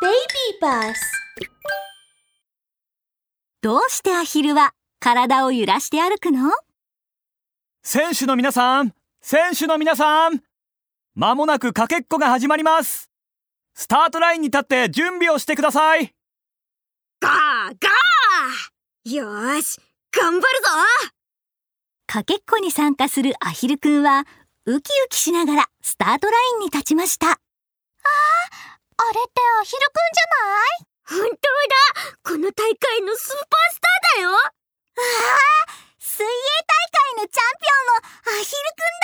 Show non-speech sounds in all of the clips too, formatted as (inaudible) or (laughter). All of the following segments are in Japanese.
Baby bus どうしてアヒルは体を揺らして歩くの？選手の皆さん選手の皆さんまもなくかけっこが始まります。スタートラインに立って準備をしてください。ガーガー！よーし頑張るぞ！かけっこに参加するアヒルくんはウキウキしながらスタートラインに立ちました。あれってアヒルくんじゃない？本当だ。この大会のスーパースターだよ。水泳大会のチャンピオンのアヒルくん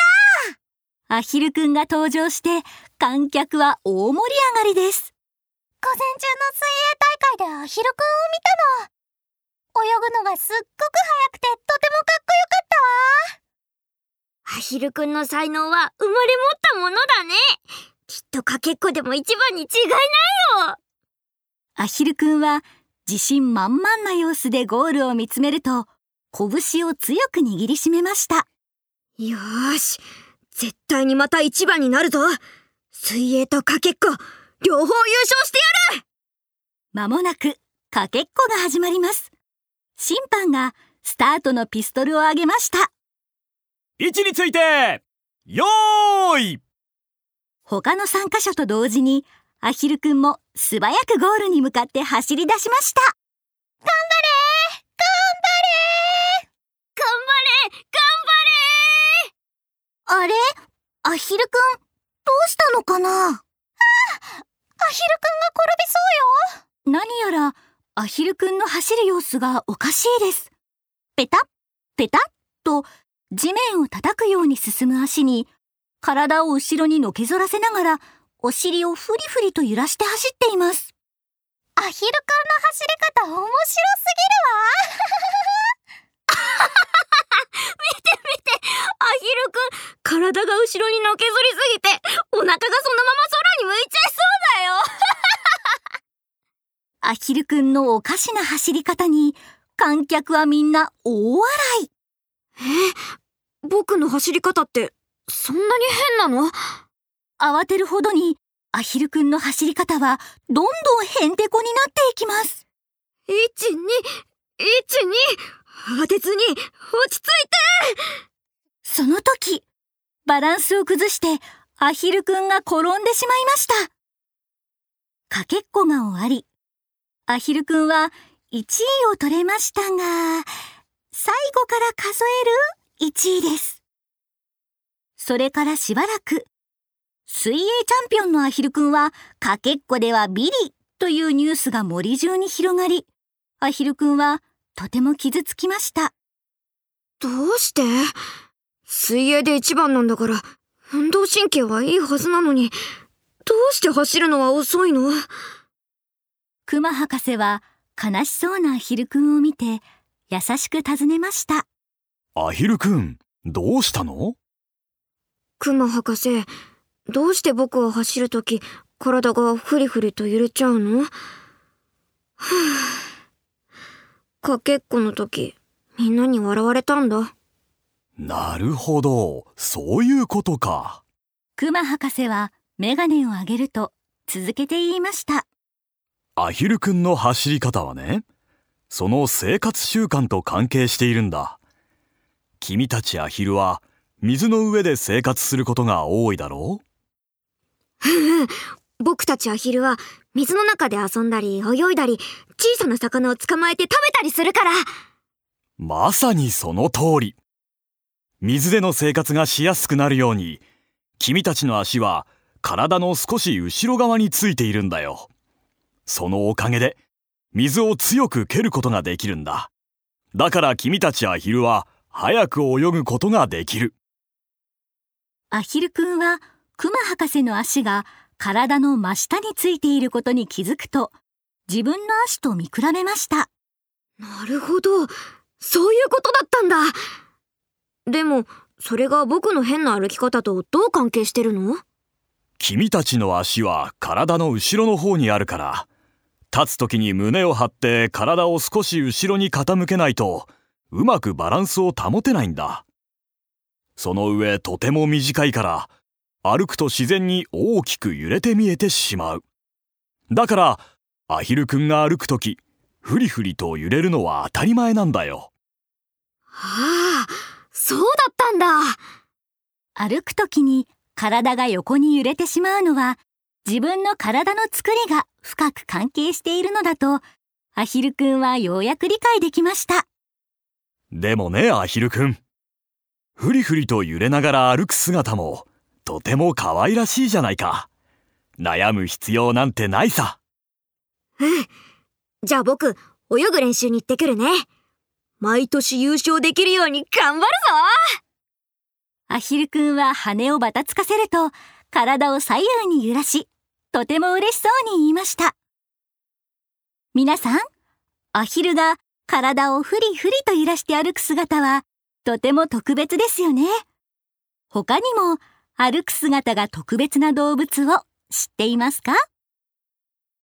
だ。アヒルくんが登場して観客は大盛り上がりです。午前中の水泳大会でアヒルくんを見たの。泳ぐのがすっごく速くてとてもかっこよかったわ。アヒルくんの才能は生まれ持ったものだねきっとかけっこでも一番に違いないよ。アヒルくんは自信満々な様子でゴールを見つめると拳を強く握りしめました。よーし。絶対にまた一番になるぞ。水泳とかけっこ両方優勝してやる。まもなくかけっこが始まります。審判がスタートのピストルを上げました。位置についてよーい他の参加者と同時にアヒルくんも素早くゴールに向かって走り出しました。頑頑張れ張れ。あれ？アヒルくんどうしたのかな？あアヒルくんが転びそうよ。何やらアヒルくんの走る様子がおかしいです。ペタッペタッと地面を叩くように進む足に体を後ろにのけぞらせながらお尻をフリフリと揺らして走っています。アヒルくんの走り方面白す見て見てアヒルくん体が後ろにのけぞりすぎてお腹がそのまま空に向いちゃいそうだよ。(laughs) アヒルくんのおかしな走り方に観客はみんな大笑い。僕の走り方ってそんなに変なの？慌てるほどにアヒルくんの走り方はどんどんへんてこになっていきます。1 2 1 2慌てずに落ち着いて。その時バランスを崩してアヒルくんが転んでしまいました。かけっこが終わりアヒルくんは1位を取れましたが最後から数える1位です。それからしばらく。水泳チャンピオンのアヒルくんはかけっこではビリというニュースが森中に広がりアヒルくんはとても傷つきました。どうして？水泳で一番なんだから運動神経はいいはずなのにどうして走るのは遅いの？クマ博士は悲しそうなアヒルくんを見て優しく尋ねました。アヒルくんどうしたの？クマ博士どうして僕は走るとき体がフリフリと揺れちゃうの？は (sighs) ぁかけっこの時みんなに笑われたんだ。なるほど。そういうことか。クマ博士はメガネを上げると続けて言いました。アヒルくんの走り方はねその生活習慣と関係しているんだ。君たちアヒルは水の上で生活することが多いだろう？(laughs) 僕たちアヒルは水の中で遊んだり泳いだり小さな魚を捕まえて食べたりするから。まさにその通り。水での生活がしやすくなるように君たちの足は体の少し後ろ側についているんだよ。そのおかげで水を強く蹴ることができるんだ。だから君たちアヒルは早く泳ぐことができるアヒルくんはクマ博士の足が体の真下についていることに気づくと自分の足と見比べました。なるほど。そういうことだったんだ。でもそれが僕の変な歩き方とどう関係してるの？君たちの足は体の後ろの方にあるから立つ時に胸を張って体を少し後ろに傾けないとうまくバランスを保てないんだその上とても短いから歩くと自然に大きく揺れて見えてしまうだからアヒルくんが歩くときフリフリと揺れるのは当たり前なんだよはあ、そうだったんだ。歩くときに体が横に揺れてしまうのは自分の体の作りが深く関係しているのだとアヒルくんはようやく理解できました。でもねアヒルくんフリフリと揺れながら歩く姿もとても可愛らしいじゃないか悩む必要なんてないさうん。じゃあ僕、泳ぐ練習に行ってくるね。毎年優勝できるように頑張るぞアヒルくんは羽をばたつかせると体を左右に揺らし、とても嬉しそうに言いました。皆さん、アヒルが体をフリフリと揺らして歩く姿はとても特別ですよね。他にも歩く姿が特別な動物を知っていますか？